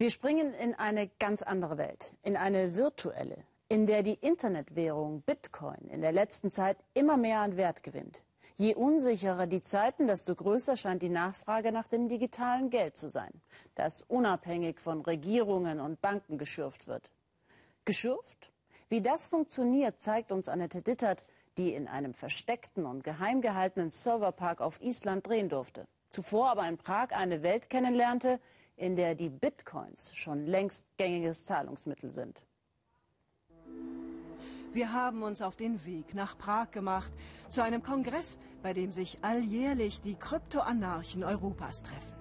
Wir springen in eine ganz andere Welt, in eine virtuelle, in der die Internetwährung Bitcoin in der letzten Zeit immer mehr an Wert gewinnt. Je unsicherer die Zeiten, desto größer scheint die Nachfrage nach dem digitalen Geld zu sein, das unabhängig von Regierungen und Banken geschürft wird. Geschürft? Wie das funktioniert, zeigt uns Annette Dittert, die in einem versteckten und geheim gehaltenen Serverpark auf Island drehen durfte. Zuvor aber in Prag eine Welt kennenlernte, in der die Bitcoins schon längst gängiges Zahlungsmittel sind. Wir haben uns auf den Weg nach Prag gemacht, zu einem Kongress, bei dem sich alljährlich die Kryptoanarchen Europas treffen.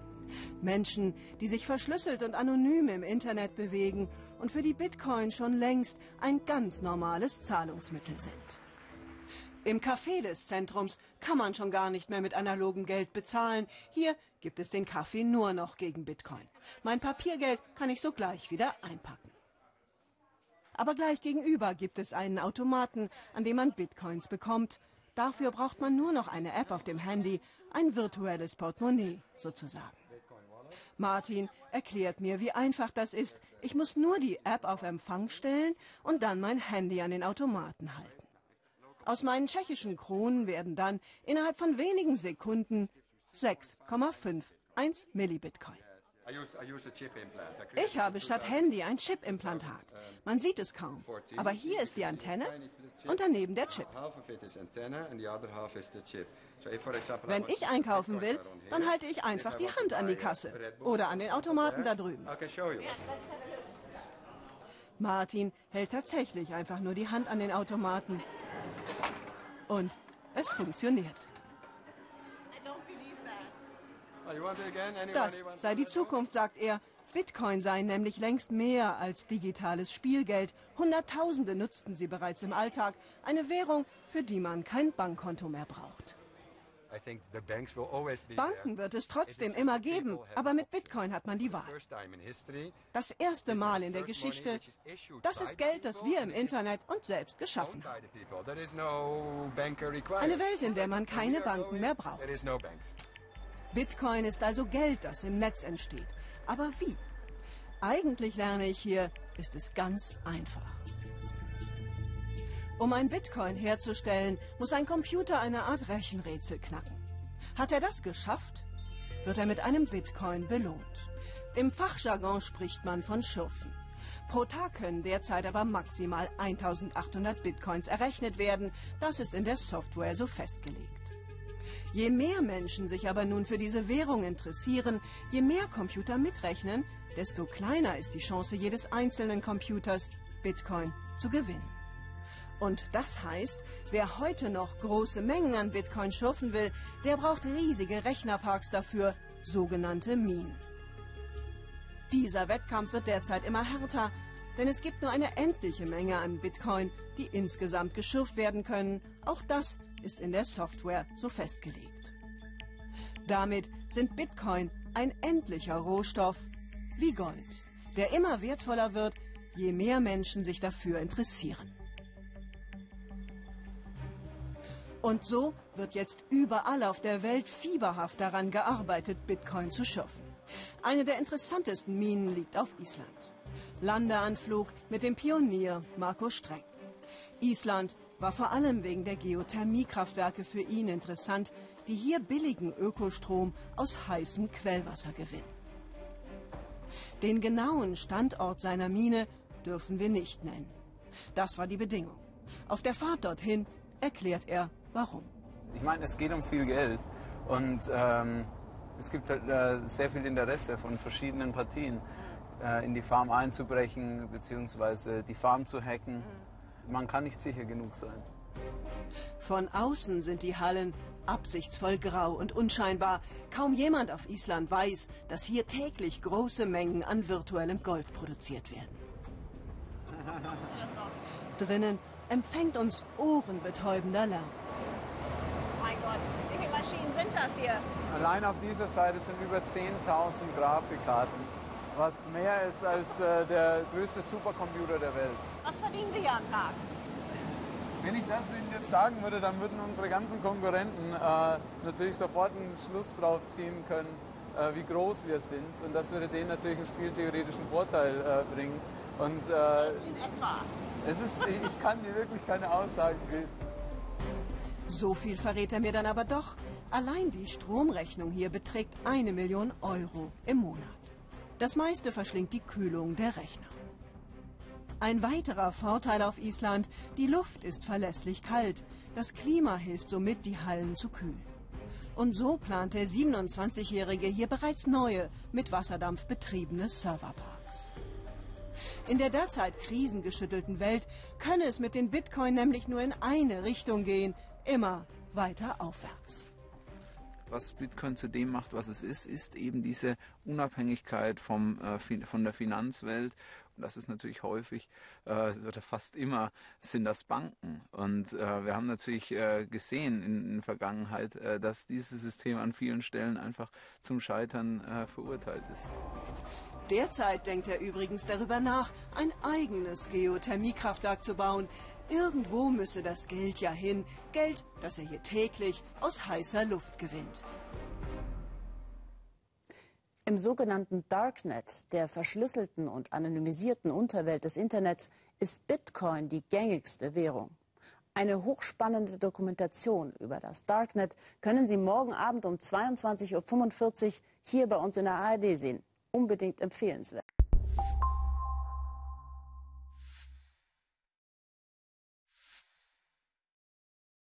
Menschen, die sich verschlüsselt und anonym im Internet bewegen und für die Bitcoin schon längst ein ganz normales Zahlungsmittel sind. Im Café des Zentrums kann man schon gar nicht mehr mit analogem Geld bezahlen. Hier gibt es den Kaffee nur noch gegen Bitcoin. Mein Papiergeld kann ich sogleich wieder einpacken. Aber gleich gegenüber gibt es einen Automaten, an dem man Bitcoins bekommt. Dafür braucht man nur noch eine App auf dem Handy, ein virtuelles Portemonnaie sozusagen. Martin erklärt mir, wie einfach das ist. Ich muss nur die App auf Empfang stellen und dann mein Handy an den Automaten halten. Aus meinen tschechischen Kronen werden dann innerhalb von wenigen Sekunden 6,51 Millibitcoin. Ich habe statt Handy ein Chip-Implantat. Man sieht es kaum. Aber hier ist die Antenne und daneben der Chip. Wenn ich einkaufen will, dann halte ich einfach die Hand an die Kasse oder an den Automaten da drüben. Martin hält tatsächlich einfach nur die Hand an den Automaten. Und es funktioniert. Das sei die Zukunft, sagt er. Bitcoin sei nämlich längst mehr als digitales Spielgeld. Hunderttausende nutzten sie bereits im Alltag. Eine Währung, für die man kein Bankkonto mehr braucht. Banken wird es trotzdem immer geben, aber mit Bitcoin hat man die Wahl. Das erste Mal in der Geschichte, das ist Geld, das wir im Internet uns selbst geschaffen haben. Eine Welt, in der man keine Banken mehr braucht. Bitcoin ist also Geld, das im Netz entsteht. Aber wie? Eigentlich lerne ich hier, ist es ganz einfach. Um ein Bitcoin herzustellen, muss ein Computer eine Art Rechenrätsel knacken. Hat er das geschafft, wird er mit einem Bitcoin belohnt. Im Fachjargon spricht man von Schürfen. Pro Tag können derzeit aber maximal 1800 Bitcoins errechnet werden. Das ist in der Software so festgelegt. Je mehr Menschen sich aber nun für diese Währung interessieren, je mehr Computer mitrechnen, desto kleiner ist die Chance jedes einzelnen Computers, Bitcoin zu gewinnen. Und das heißt, wer heute noch große Mengen an Bitcoin schürfen will, der braucht riesige Rechnerparks dafür, sogenannte Minen. Dieser Wettkampf wird derzeit immer härter, denn es gibt nur eine endliche Menge an Bitcoin, die insgesamt geschürft werden können. Auch das ist in der Software so festgelegt. Damit sind Bitcoin ein endlicher Rohstoff wie Gold, der immer wertvoller wird, je mehr Menschen sich dafür interessieren. Und so wird jetzt überall auf der Welt fieberhaft daran gearbeitet, Bitcoin zu schürfen. Eine der interessantesten Minen liegt auf Island. Landeanflug mit dem Pionier Marco Streng. Island war vor allem wegen der Geothermiekraftwerke für ihn interessant, die hier billigen Ökostrom aus heißem Quellwasser gewinnen. Den genauen Standort seiner Mine dürfen wir nicht nennen. Das war die Bedingung. Auf der Fahrt dorthin erklärt er, warum. Ich meine, es geht um viel Geld und ähm, es gibt halt, äh, sehr viel Interesse von verschiedenen Partien, äh, in die Farm einzubrechen bzw. die Farm zu hacken. Man kann nicht sicher genug sein. Von außen sind die Hallen absichtsvoll grau und unscheinbar. Kaum jemand auf Island weiß, dass hier täglich große Mengen an virtuellem Gold produziert werden. Drinnen empfängt uns ohrenbetäubender Lärm. Mein Gott, wie viele Maschinen sind das hier? Allein auf dieser Seite sind über 10.000 Grafikkarten, was mehr ist als äh, der größte Supercomputer der Welt. Was verdienen Sie hier am Tag? Wenn ich das Ihnen jetzt sagen würde, dann würden unsere ganzen Konkurrenten äh, natürlich sofort einen Schluss drauf ziehen können, äh, wie groß wir sind. Und das würde denen natürlich einen spieltheoretischen Vorteil äh, bringen. Und äh, In etwa. es ist, ich kann dir wirklich keine Aussagen geben. So viel verrät er mir dann aber doch. Allein die Stromrechnung hier beträgt eine Million Euro im Monat. Das meiste verschlingt die Kühlung der Rechner. Ein weiterer Vorteil auf Island, die Luft ist verlässlich kalt. Das Klima hilft somit, die Hallen zu kühlen. Und so plant der 27-Jährige hier bereits neue, mit Wasserdampf betriebene Serverparks. In der derzeit krisengeschüttelten Welt könne es mit den Bitcoin nämlich nur in eine Richtung gehen, immer weiter aufwärts. Was Bitcoin zu dem macht, was es ist, ist eben diese Unabhängigkeit vom, äh, von der Finanzwelt. Und das ist natürlich häufig äh, oder fast immer sind das Banken. Und äh, wir haben natürlich äh, gesehen in, in der Vergangenheit, äh, dass dieses System an vielen Stellen einfach zum Scheitern äh, verurteilt ist. Derzeit denkt er übrigens darüber nach, ein eigenes Geothermiekraftwerk zu bauen. Irgendwo müsse das Geld ja hin. Geld, das er hier täglich aus heißer Luft gewinnt. Im sogenannten Darknet, der verschlüsselten und anonymisierten Unterwelt des Internets, ist Bitcoin die gängigste Währung. Eine hochspannende Dokumentation über das Darknet können Sie morgen Abend um 22.45 Uhr hier bei uns in der ARD sehen. Unbedingt empfehlenswert.